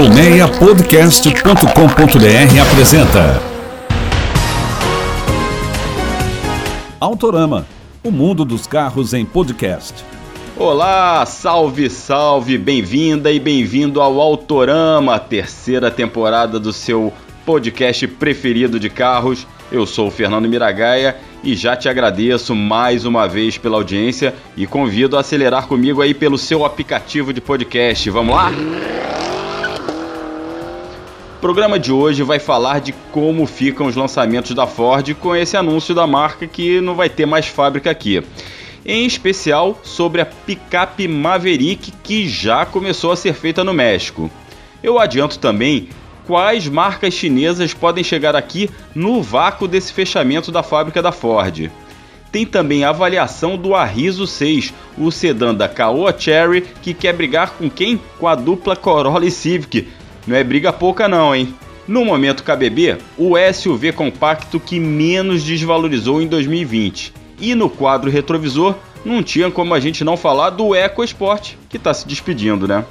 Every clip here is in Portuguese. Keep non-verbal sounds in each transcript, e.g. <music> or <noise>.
Colmeiapodcast.com.br apresenta Autorama, o mundo dos carros em podcast. Olá, salve, salve, bem-vinda e bem-vindo ao Autorama, terceira temporada do seu podcast preferido de carros. Eu sou o Fernando Miragaia e já te agradeço mais uma vez pela audiência e convido a acelerar comigo aí pelo seu aplicativo de podcast. Vamos lá? O programa de hoje vai falar de como ficam os lançamentos da Ford com esse anúncio da marca que não vai ter mais fábrica aqui. Em especial sobre a picape Maverick que já começou a ser feita no México. Eu adianto também quais marcas chinesas podem chegar aqui no vácuo desse fechamento da fábrica da Ford. Tem também a avaliação do Arriso 6, o sedã da Caoa Cherry que quer brigar com quem? Com a dupla Corolla e Civic, não é briga pouca não, hein? No momento KBB, o SUV compacto que menos desvalorizou em 2020. E no quadro retrovisor, não tinha como a gente não falar do EcoSport, que está se despedindo, né?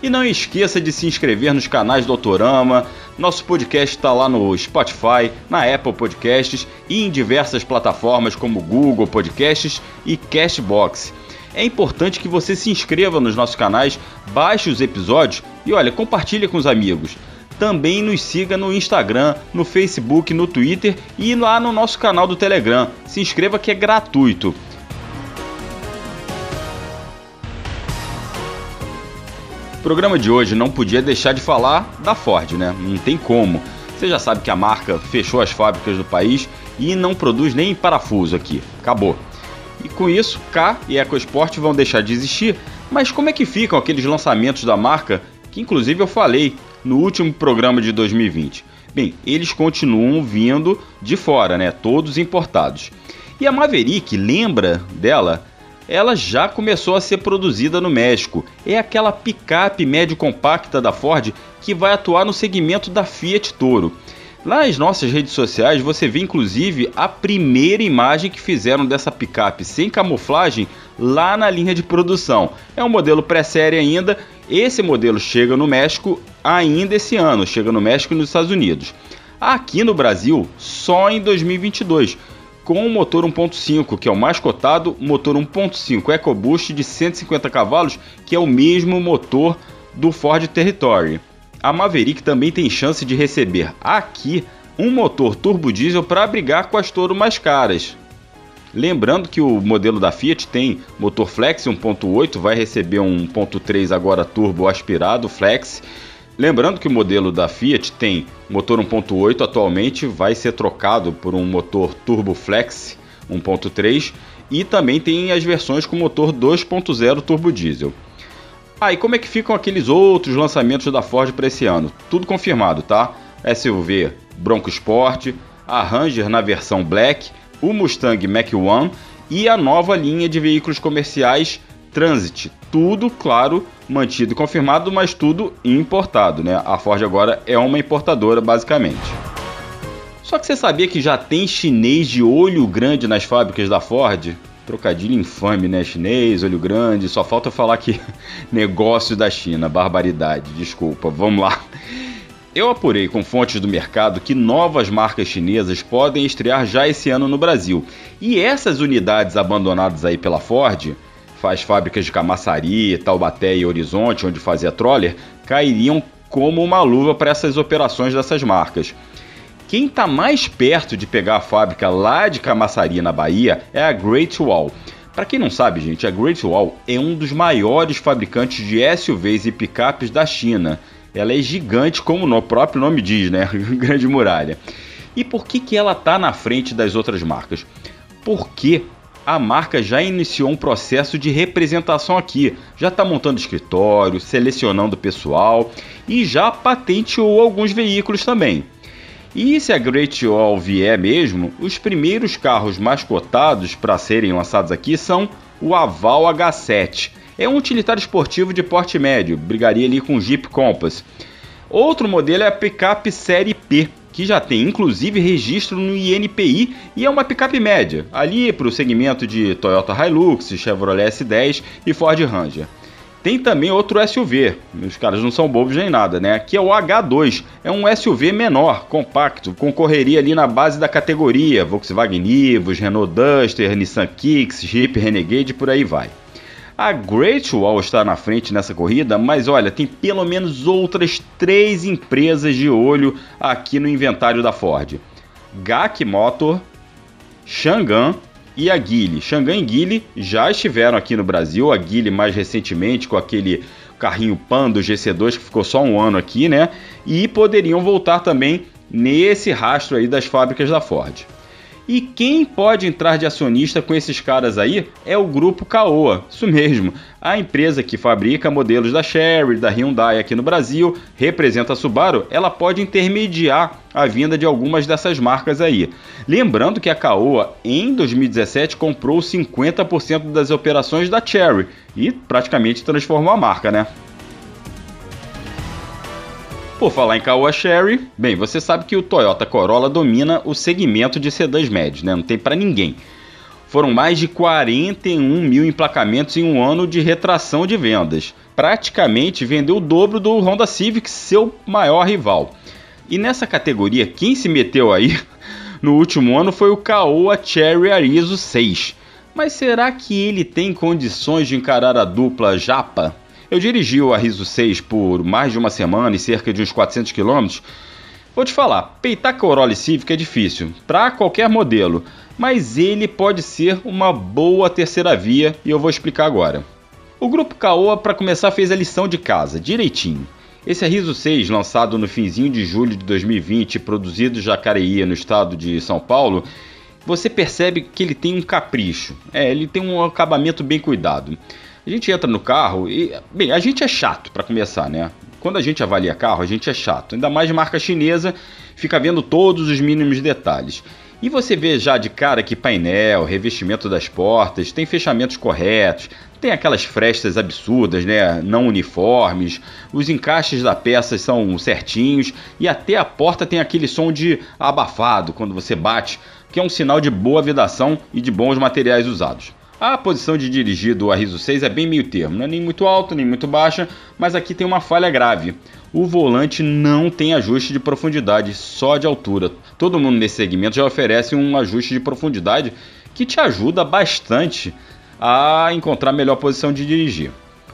E não esqueça de se inscrever nos canais do Autorama. Nosso podcast está lá no Spotify, na Apple Podcasts e em diversas plataformas como Google Podcasts e Castbox. É importante que você se inscreva nos nossos canais, baixe os episódios e olha, compartilhe com os amigos. Também nos siga no Instagram, no Facebook, no Twitter e lá no nosso canal do Telegram. Se inscreva que é gratuito. O programa de hoje não podia deixar de falar da Ford, né? Não tem como. Você já sabe que a marca fechou as fábricas do país e não produz nem parafuso aqui. Acabou. E com isso, K e EcoSport vão deixar de existir. Mas como é que ficam aqueles lançamentos da marca que inclusive eu falei no último programa de 2020? Bem, eles continuam vindo de fora, né? Todos importados. E a Maverick, lembra dela? Ela já começou a ser produzida no México. É aquela picape médio compacta da Ford que vai atuar no segmento da Fiat Toro. Nas nossas redes sociais você vê inclusive a primeira imagem que fizeram dessa picape sem camuflagem lá na linha de produção. É um modelo pré-série ainda. Esse modelo chega no México ainda esse ano, chega no México e nos Estados Unidos. Aqui no Brasil, só em 2022, com o motor 1.5, que é o mais cotado, motor 1.5 EcoBoost de 150 cavalos, que é o mesmo motor do Ford Territory a Maverick também tem chance de receber aqui um motor turbo diesel para brigar com as Toro mais caras. Lembrando que o modelo da Fiat tem motor flex 1.8, vai receber um 1.3 agora turbo aspirado flex. Lembrando que o modelo da Fiat tem motor 1.8 atualmente, vai ser trocado por um motor turbo flex 1.3 e também tem as versões com motor 2.0 turbo diesel. Ah, e como é que ficam aqueles outros lançamentos da Ford para esse ano? Tudo confirmado, tá? SUV Bronco Sport, a Ranger na versão Black, o Mustang Mach-1 e a nova linha de veículos comerciais Transit. Tudo, claro, mantido e confirmado, mas tudo importado, né? A Ford agora é uma importadora, basicamente. Só que você sabia que já tem chinês de olho grande nas fábricas da Ford? Trocadilho infame, né? Chinês, olho grande. Só falta falar que <laughs> negócio da China, barbaridade. Desculpa, vamos lá. Eu apurei com fontes do mercado que novas marcas chinesas podem estrear já esse ano no Brasil. E essas unidades abandonadas aí pela Ford, faz fábricas de Camaçari, Taubaté e Horizonte, onde fazia troller, cairiam como uma luva para essas operações dessas marcas. Quem está mais perto de pegar a fábrica lá de Camaçari, na Bahia, é a Great Wall. Para quem não sabe, gente, a Great Wall é um dos maiores fabricantes de SUVs e picapes da China. Ela é gigante, como o próprio nome diz, né? <laughs> Grande muralha. E por que, que ela está na frente das outras marcas? Porque a marca já iniciou um processo de representação aqui, já está montando escritório, selecionando pessoal e já patenteou alguns veículos também. E se a Great Wall vier mesmo, os primeiros carros mais cotados para serem lançados aqui são o Aval H7. É um utilitário esportivo de porte médio, brigaria ali com o Jeep Compass. Outro modelo é a picape Série P, que já tem inclusive registro no INPI e é uma picape média, ali para o segmento de Toyota Hilux, Chevrolet S10 e Ford Ranger. Tem também outro SUV, os caras não são bobos nem nada, né? Que é o H2. É um SUV menor, compacto, concorreria ali na base da categoria Volkswagen Nivus, Renault Duster, Nissan Kicks, Jeep Renegade, por aí vai. A Great Wall está na frente nessa corrida, mas olha, tem pelo menos outras três empresas de olho aqui no inventário da Ford: GAC Motor, Chang'an e a Guile. Xangan e Guile já estiveram aqui no Brasil, a Guile mais recentemente com aquele carrinho Pan do GC2 que ficou só um ano aqui, né? E poderiam voltar também nesse rastro aí das fábricas da Ford. E quem pode entrar de acionista com esses caras aí é o grupo Caoa, isso mesmo, a empresa que fabrica modelos da Chery, da Hyundai aqui no Brasil, representa a Subaru, ela pode intermediar a vinda de algumas dessas marcas aí. Lembrando que a Caoa em 2017 comprou 50% das operações da Chery e praticamente transformou a marca, né? Por falar em Caoa Sherry, bem, você sabe que o Toyota Corolla domina o segmento de sedãs médios, né? Não tem para ninguém. Foram mais de 41 mil emplacamentos em um ano de retração de vendas. Praticamente vendeu o dobro do Honda Civic, seu maior rival. E nessa categoria, quem se meteu aí <laughs> no último ano foi o Caoa Cherry Arizo 6. Mas será que ele tem condições de encarar a dupla Japa? Eu dirigi o Arriso 6 por mais de uma semana e cerca de uns 400 quilômetros. Vou te falar, peitar Corolla Civic é difícil, para qualquer modelo, mas ele pode ser uma boa terceira via e eu vou explicar agora. O grupo Caoa, para começar, fez a lição de casa, direitinho. Esse Arriso 6, lançado no finzinho de julho de 2020, produzido em Jacareí, no estado de São Paulo, você percebe que ele tem um capricho. É, ele tem um acabamento bem cuidado. A gente entra no carro e, bem, a gente é chato para começar, né? Quando a gente avalia carro, a gente é chato. Ainda mais marca chinesa, fica vendo todos os mínimos detalhes. E você vê já de cara que painel, revestimento das portas, tem fechamentos corretos, tem aquelas frestas absurdas, né? Não uniformes, os encaixes da peça são certinhos e até a porta tem aquele som de abafado quando você bate, que é um sinal de boa vedação e de bons materiais usados. A posição de dirigir do Arriso 6 é bem meio termo, não é nem muito alta nem muito baixa, mas aqui tem uma falha grave. O volante não tem ajuste de profundidade, só de altura. Todo mundo nesse segmento já oferece um ajuste de profundidade que te ajuda bastante a encontrar a melhor posição de dirigir.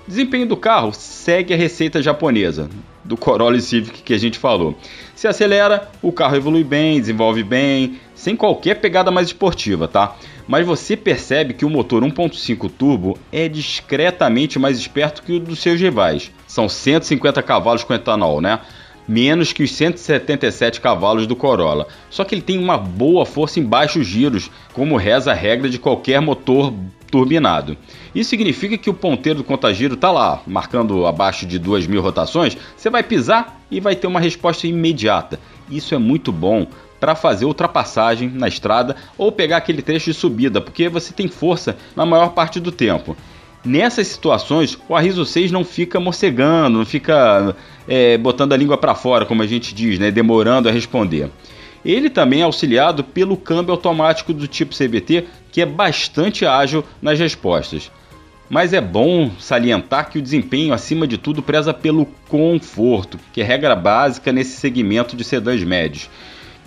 Desempenho do carro segue a receita japonesa do Corolla Civic que a gente falou. Se acelera, o carro evolui bem, desenvolve bem, sem qualquer pegada mais esportiva, tá? Mas você percebe que o motor 1.5 turbo é discretamente mais esperto que o dos seus rivais. São 150 cavalos com etanol, né? Menos que os 177 cavalos do Corolla. Só que ele tem uma boa força em baixos giros, como reza a regra de qualquer motor turbinado. Isso significa que o ponteiro do contagiro está lá, marcando abaixo de 2.000 rotações, você vai pisar e vai ter uma resposta imediata. Isso é muito bom para fazer ultrapassagem na estrada ou pegar aquele trecho de subida, porque você tem força na maior parte do tempo. Nessas situações, o Arriso 6 não fica morcegando, não fica é, botando a língua para fora, como a gente diz, né, demorando a responder. Ele também é auxiliado pelo câmbio automático do tipo CVT, que é bastante ágil nas respostas. Mas é bom salientar que o desempenho, acima de tudo, preza pelo conforto, que é regra básica nesse segmento de sedãs médios.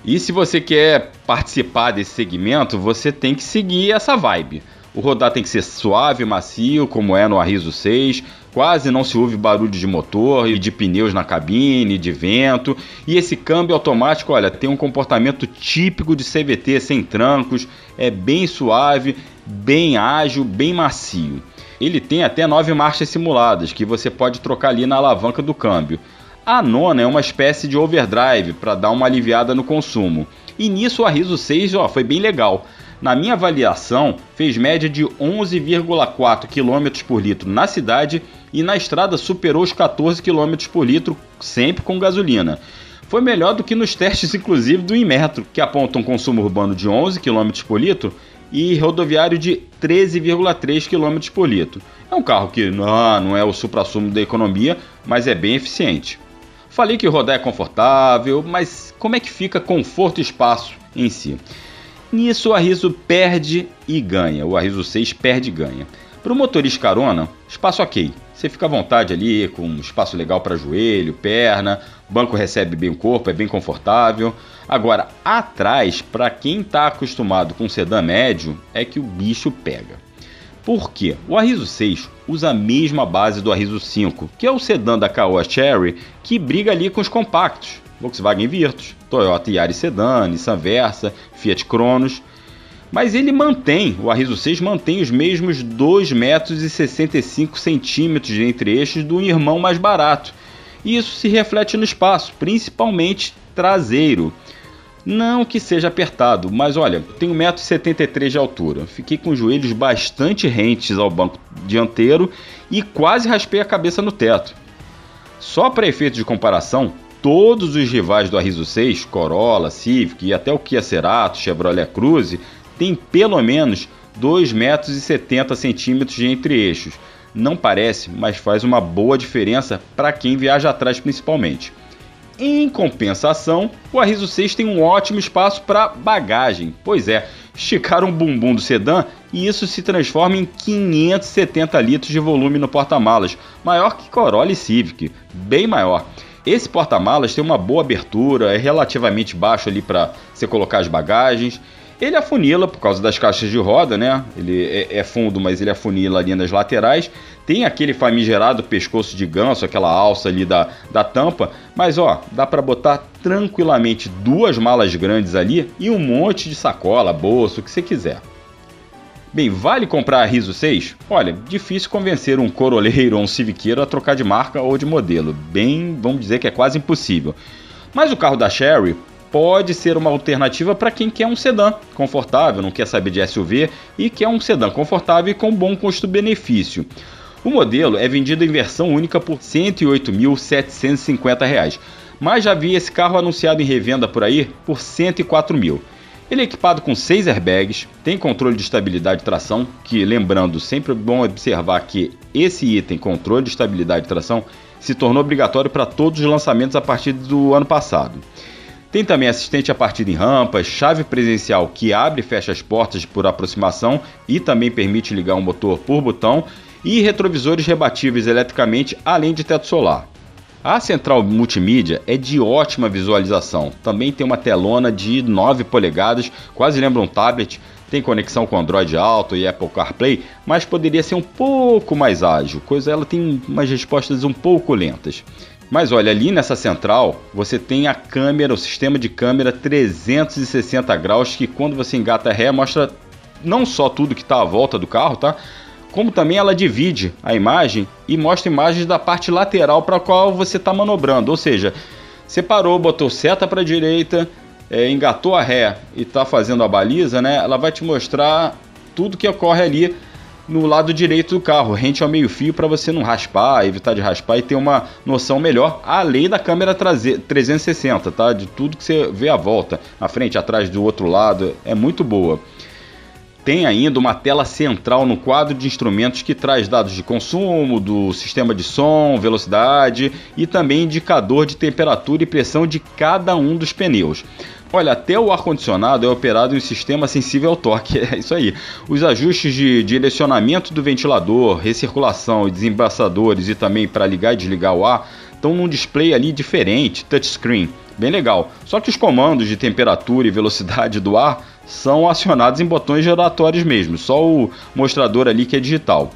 E se você quer participar desse segmento, você tem que seguir essa vibe. O rodar tem que ser suave, macio, como é no Arriso 6. Quase não se ouve barulho de motor e de pneus na cabine, de vento. E esse câmbio automático, olha, tem um comportamento típico de CVT, sem trancos. É bem suave, bem ágil, bem macio. Ele tem até nove marchas simuladas que você pode trocar ali na alavanca do câmbio. A nona é uma espécie de overdrive para dar uma aliviada no consumo. E nisso o Arriso 6 ó, foi bem legal. Na minha avaliação, fez média de 11,4 km por litro na cidade e na estrada superou os 14 km por litro, sempre com gasolina. Foi melhor do que nos testes, inclusive, do Inmetro, que apontam um consumo urbano de 11 km por litro e rodoviário de 13,3 km por litro. É um carro que não, não é o supra-sumo da economia, mas é bem eficiente. Falei que rodar é confortável, mas como é que fica conforto e espaço em si? Nisso o Arriso perde e ganha, o Arriso 6 perde e ganha. Para o motorista carona, espaço ok, Você fica à vontade ali, com um espaço legal para joelho, perna, banco recebe bem o corpo, é bem confortável. Agora, atrás, para quem está acostumado com sedã médio, é que o bicho pega. Por quê? O Arriso 6 usa a mesma base do Arriso 5, que é o sedã da Caoa Cherry, que briga ali com os compactos. Volkswagen Virtus, Toyota Yaris Sedan, Nissan Versa, Fiat Cronos. Mas ele mantém, o Arriso 6 mantém os mesmos 2,65 metros e 65 centímetros de entre-eixos do irmão mais barato. E isso se reflete no espaço, principalmente traseiro. Não que seja apertado, mas olha, tenho 1,73m de altura. Fiquei com os joelhos bastante rentes ao banco dianteiro e quase raspei a cabeça no teto. Só para efeito de comparação, todos os rivais do Arriso 6, Corolla, Civic e até o Kia Cerato, Chevrolet Cruze, tem pelo menos 2,70 metros de entre-eixos. Não parece, mas faz uma boa diferença para quem viaja atrás principalmente. Em compensação, o Arriso 6 tem um ótimo espaço para bagagem. Pois é, esticar um bumbum do sedã e isso se transforma em 570 litros de volume no porta-malas, maior que Corolla e Civic, bem maior. Esse porta-malas tem uma boa abertura, é relativamente baixo ali para você colocar as bagagens ele afunila por causa das caixas de roda, né? Ele é, é, fundo, mas ele afunila ali nas laterais. Tem aquele famigerado pescoço de ganso, aquela alça ali da, da tampa. Mas ó, dá para botar tranquilamente duas malas grandes ali e um monte de sacola, bolso, o que você quiser. Bem, vale comprar a Riso 6? Olha, difícil convencer um coroleiro ou um civiqueiro a trocar de marca ou de modelo. Bem, vamos dizer que é quase impossível. Mas o carro da Sherry pode ser uma alternativa para quem quer um sedã confortável, não quer saber de SUV e quer um sedã confortável e com bom custo-benefício. O modelo é vendido em versão única por R$ 108.750, mas já vi esse carro anunciado em revenda por aí por R$ 104 mil. Ele é equipado com 6 airbags, tem controle de estabilidade e tração, que lembrando, sempre é bom observar que esse item, controle de estabilidade e tração, se tornou obrigatório para todos os lançamentos a partir do ano passado. Tem também assistente a partida em rampas, chave presencial que abre e fecha as portas por aproximação e também permite ligar um motor por botão e retrovisores rebatíveis eletricamente, além de teto solar. A central multimídia é de ótima visualização. Também tem uma telona de 9 polegadas, quase lembra um tablet. Tem conexão com Android Auto e Apple CarPlay, mas poderia ser um pouco mais ágil, coisa ela tem umas respostas um pouco lentas. Mas olha, ali nessa central você tem a câmera, o sistema de câmera 360 graus que quando você engata ré mostra não só tudo que está à volta do carro, tá? Como também ela divide a imagem e mostra imagens da parte lateral para a qual você está manobrando. Ou seja, você parou, botou seta para a direita, é, engatou a ré e está fazendo a baliza, né? Ela vai te mostrar tudo que ocorre ali no lado direito do carro, rente ao meio-fio para você não raspar, evitar de raspar e ter uma noção melhor, além da câmera 360, tá? De tudo que você vê à volta, na frente, atrás, do outro lado, é muito boa. Tem ainda uma tela central no quadro de instrumentos que traz dados de consumo, do sistema de som, velocidade e também indicador de temperatura e pressão de cada um dos pneus. Olha, até o ar-condicionado é operado em um sistema sensível ao torque, <laughs> é isso aí. Os ajustes de direcionamento do ventilador, recirculação e desembaçadores e também para ligar e desligar o ar estão num display ali diferente, touchscreen, bem legal. Só que os comandos de temperatura e velocidade do ar são acionados em botões giratórios mesmo, só o mostrador ali que é digital.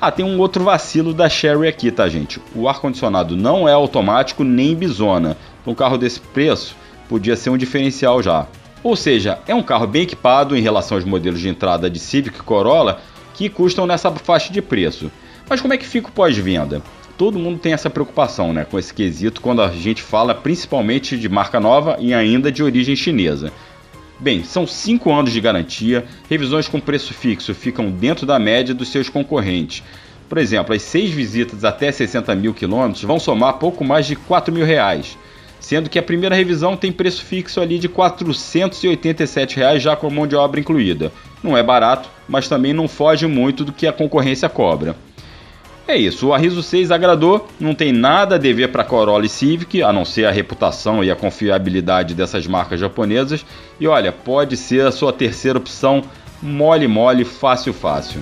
Ah, tem um outro vacilo da Sherry aqui, tá, gente? O ar-condicionado não é automático nem bisona. Um carro desse preço, podia ser um diferencial já. Ou seja, é um carro bem equipado em relação aos modelos de entrada de Civic e Corolla que custam nessa faixa de preço. Mas como é que fica o pós-venda? Todo mundo tem essa preocupação né, com esse quesito quando a gente fala principalmente de marca nova e ainda de origem chinesa. Bem, são 5 anos de garantia, revisões com preço fixo ficam dentro da média dos seus concorrentes. Por exemplo, as 6 visitas até 60 mil quilômetros vão somar pouco mais de 4 mil reais sendo que a primeira revisão tem preço fixo ali de 487 reais já com mão de obra incluída. Não é barato, mas também não foge muito do que a concorrência cobra. É isso, o Arriso 6 agradou, não tem nada a dever para Corolla e Civic, a não ser a reputação e a confiabilidade dessas marcas japonesas. E olha, pode ser a sua terceira opção, mole mole, fácil fácil.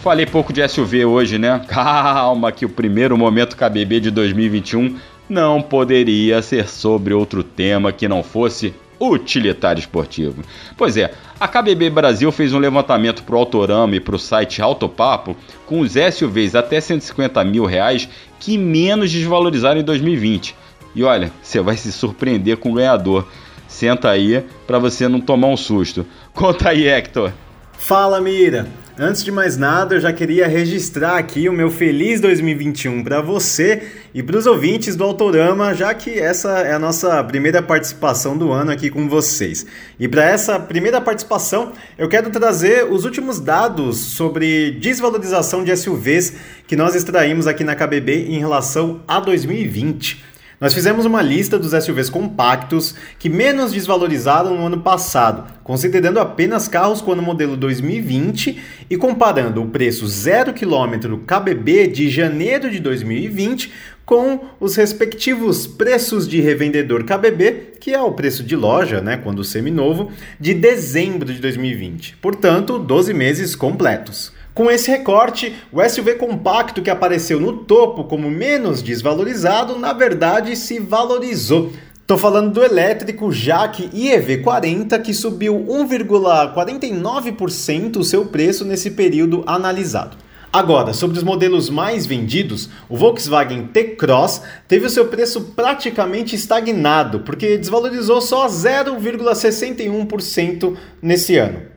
Falei pouco de SUV hoje, né? <laughs> Calma, que o primeiro momento KBB de 2021 não poderia ser sobre outro tema que não fosse utilitário esportivo. Pois é, a KBB Brasil fez um levantamento para o Autorama e para o site Autopapo com os SUVs até 150 mil reais que menos desvalorizaram em 2020. E olha, você vai se surpreender com o ganhador. Senta aí para você não tomar um susto. Conta aí, Hector. Fala, Mira! Antes de mais nada, eu já queria registrar aqui o meu feliz 2021 para você e para os ouvintes do Autorama, já que essa é a nossa primeira participação do ano aqui com vocês. E para essa primeira participação, eu quero trazer os últimos dados sobre desvalorização de SUVs que nós extraímos aqui na KBB em relação a 2020. Nós fizemos uma lista dos SUVs compactos que menos desvalorizaram no ano passado, considerando apenas carros com ano modelo 2020 e comparando o preço 0 km KBB de janeiro de 2020 com os respectivos preços de revendedor KBB, que é o preço de loja, né, quando seminovo, de dezembro de 2020. Portanto, 12 meses completos. Com esse recorte, o SUV compacto que apareceu no topo como menos desvalorizado, na verdade se valorizou. Estou falando do elétrico Jaque IEV40 que subiu 1,49% o seu preço nesse período analisado. Agora, sobre os modelos mais vendidos, o Volkswagen T-Cross teve o seu preço praticamente estagnado, porque desvalorizou só 0,61% nesse ano.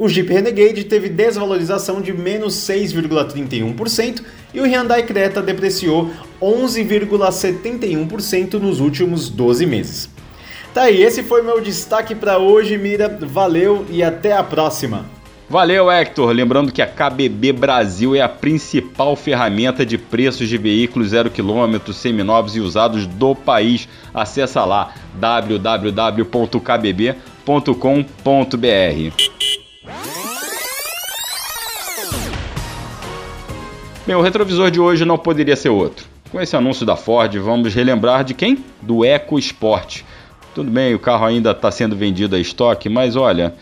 O Jeep Renegade teve desvalorização de menos 6,31% e o Hyundai Creta depreciou 11,71% nos últimos 12 meses. Tá aí, esse foi meu destaque para hoje, Mira. Valeu e até a próxima. Valeu, Hector. Lembrando que a KBB Brasil é a principal ferramenta de preços de veículos zero quilômetro, seminovos e usados do país. Acesse lá www.kbb.com.br. Bem, o retrovisor de hoje não poderia ser outro. Com esse anúncio da Ford, vamos relembrar de quem? Do EcoSport. Tudo bem, o carro ainda está sendo vendido a estoque, mas olha,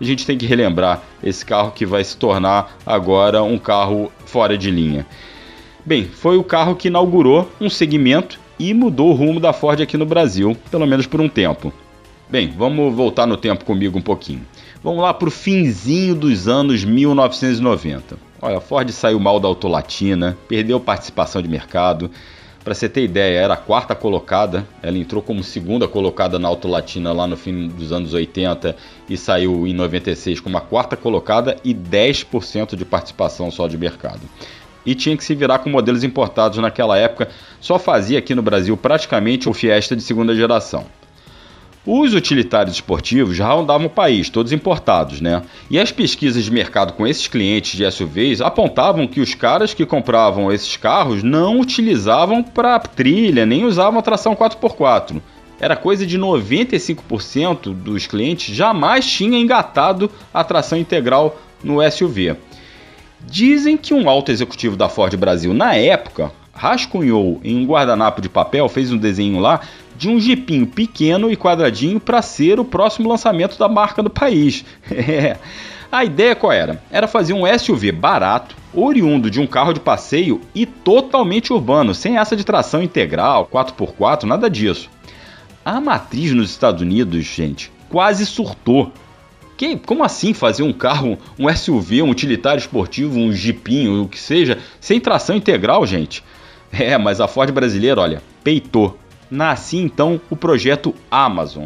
a gente tem que relembrar esse carro que vai se tornar agora um carro fora de linha. Bem, foi o carro que inaugurou um segmento e mudou o rumo da Ford aqui no Brasil, pelo menos por um tempo. Bem, vamos voltar no tempo comigo um pouquinho. Vamos lá para o finzinho dos anos 1990. Olha, a Ford saiu mal da Autolatina, perdeu participação de mercado. Para você ter ideia, era a quarta colocada, ela entrou como segunda colocada na Autolatina lá no fim dos anos 80 e saiu em 96 como a quarta colocada e 10% de participação só de mercado. E tinha que se virar com modelos importados naquela época, só fazia aqui no Brasil praticamente o Fiesta de segunda geração. Os utilitários esportivos já rondavam o país, todos importados, né? E as pesquisas de mercado com esses clientes de SUVs apontavam que os caras que compravam esses carros não utilizavam para trilha, nem usavam tração 4x4. Era coisa de 95% dos clientes jamais tinha engatado a tração integral no SUV. Dizem que um alto executivo da Ford Brasil na época rascunhou em um guardanapo de papel, fez um desenho lá de um jipinho pequeno e quadradinho para ser o próximo lançamento da marca no país. <laughs> É. A ideia qual era? Era fazer um SUV barato, oriundo de um carro de passeio e totalmente urbano, sem essa de tração integral, 4x4, nada disso. A matriz nos Estados Unidos, gente, quase surtou. Que, como assim fazer um carro, um SUV, um utilitário esportivo, um jipinho, o que seja, sem tração integral, gente? É, mas a Ford brasileira, olha, peitou nascia então o projeto Amazon.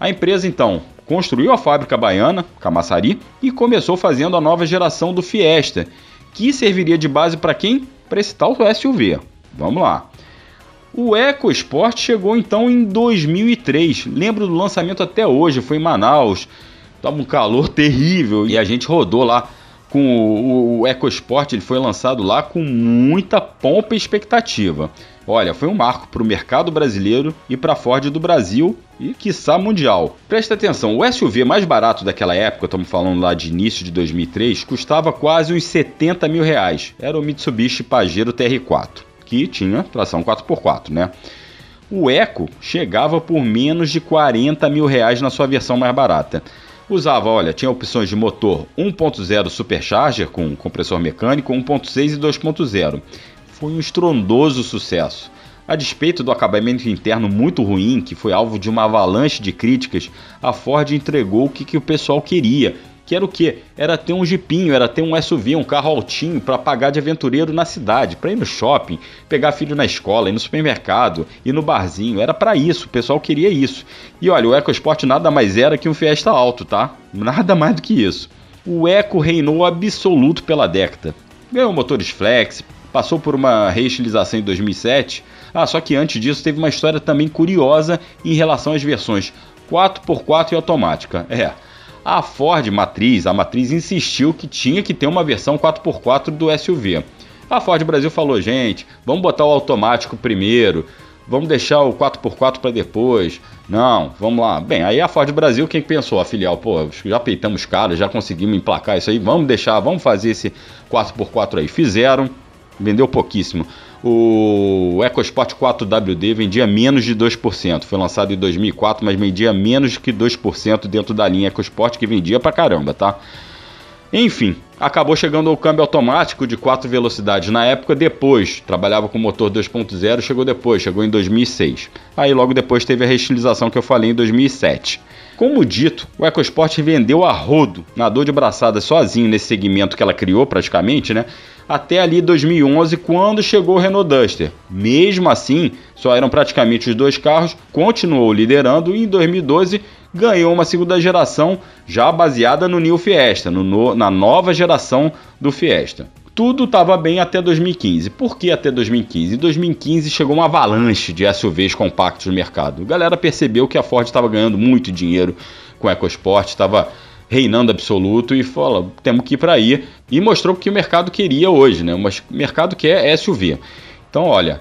A empresa então construiu a fábrica baiana, Camaçari, e começou fazendo a nova geração do Fiesta, que serviria de base para quem? Para esse tal SUV. Vamos lá. O EcoSport chegou então em 2003. Lembro do lançamento até hoje, foi em Manaus. Tava um calor terrível e a gente rodou lá com o, o EcoSport. Ele foi lançado lá com muita pompa e expectativa. Olha, foi um marco para o mercado brasileiro e para a Ford do Brasil e, quiçá, mundial. Presta atenção, o SUV mais barato daquela época, estamos falando lá de início de 2003, custava quase uns 70 mil reais. Era o Mitsubishi Pajero TR4, que tinha tração 4x4, né? O Eco chegava por menos de 40 mil reais na sua versão mais barata. Usava, olha, tinha opções de motor 1.0 Supercharger com compressor mecânico, 1.6 e 2.0. Foi um estrondoso sucesso. A despeito do acabamento interno muito ruim, que foi alvo de uma avalanche de críticas, a Ford entregou o que, que o pessoal queria, que era o quê? Era ter um jipinho, era ter um SUV, um carro altinho para pagar de aventureiro na cidade, para ir no shopping, pegar filho na escola, ir no supermercado, ir no barzinho. Era para isso, o pessoal queria isso. E olha, o EcoSport nada mais era que um Fiesta alto, tá? Nada mais do que isso. O Eco reinou absoluto pela década. Ganhou motores flex, passou por uma reestilização em 2007 ah, só que antes disso teve uma história também curiosa em relação às versões 4x4 e automática. É, a Ford Matriz, a Matriz insistiu que tinha que ter uma versão 4x4 do SUV. A Ford Brasil falou, gente, vamos botar o automático primeiro, vamos deixar o 4x4 para depois. Não, vamos lá. Bem, aí a Ford Brasil, quem pensou? A filial, pô, já peitamos caras, já conseguimos emplacar isso aí, vamos deixar, vamos fazer esse 4x4 aí. Fizeram, vendeu pouquíssimo. O EcoSport 4WD vendia menos de 2%. Foi lançado em 2004, mas vendia menos que 2% dentro da linha EcoSport, que vendia pra caramba, tá? Enfim, acabou chegando ao câmbio automático de 4 velocidades na época depois. Trabalhava com motor 2.0, chegou depois, chegou em 2006. Aí logo depois teve a reestilização que eu falei em 2007. Como dito, o EcoSport vendeu a rodo, nadou de braçada sozinho nesse segmento que ela criou praticamente, né? Até ali 2011, quando chegou o Renault Duster. Mesmo assim, só eram praticamente os dois carros, continuou liderando e em 2012 ganhou uma segunda geração já baseada no New Fiesta, no, na nova geração do Fiesta tudo estava bem até 2015. Por que até 2015? Em 2015 chegou uma avalanche de SUVs compactos no mercado. A galera percebeu que a Ford estava ganhando muito dinheiro com o EcoSport, estava reinando absoluto e falou, temos que ir para aí. E mostrou que o mercado queria hoje, né? O mercado quer SUV. Então, olha,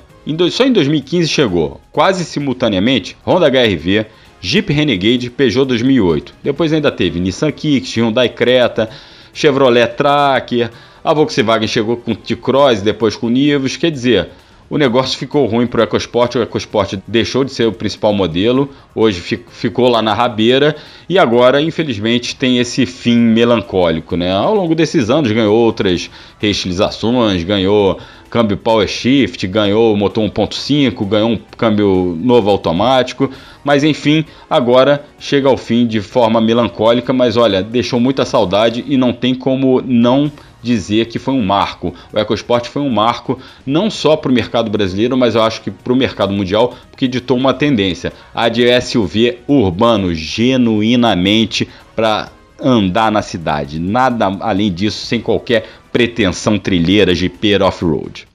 só em 2015 chegou, quase simultaneamente, Honda HRV, Jeep Renegade, Peugeot 2008. Depois ainda teve Nissan Kicks, Hyundai Creta, Chevrolet Tracker, a Volkswagen chegou com T-Cross, depois com Nivus, quer dizer, o negócio ficou ruim para o EcoSport, o EcoSport deixou de ser o principal modelo, hoje ficou lá na rabeira e agora, infelizmente, tem esse fim melancólico. Né? Ao longo desses anos ganhou outras reestilizações, ganhou câmbio Power Shift, ganhou motor 1.5, ganhou um câmbio novo automático, mas enfim, agora chega ao fim de forma melancólica, mas olha, deixou muita saudade e não tem como não dizer que foi um marco. O EcoSport foi um marco não só para o mercado brasileiro, mas eu acho que para o mercado mundial, porque ditou uma tendência, a de SUV urbano, genuinamente para andar na cidade. Nada além disso, sem qualquer pretensão trilheira de off-road.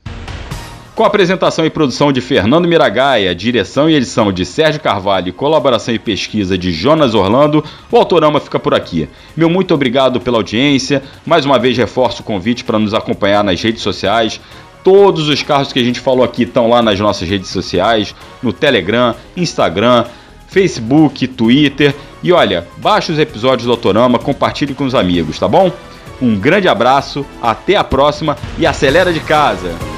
Com apresentação e produção de Fernando Miragaia, direção e edição de Sérgio Carvalho colaboração e pesquisa de Jonas Orlando, o Autorama fica por aqui. Meu muito obrigado pela audiência. Mais uma vez reforço o convite para nos acompanhar nas redes sociais. Todos os carros que a gente falou aqui estão lá nas nossas redes sociais, no Telegram, Instagram, Facebook, Twitter. E olha, baixe os episódios do Autorama, compartilhe com os amigos, tá bom? Um grande abraço, até a próxima e acelera de casa!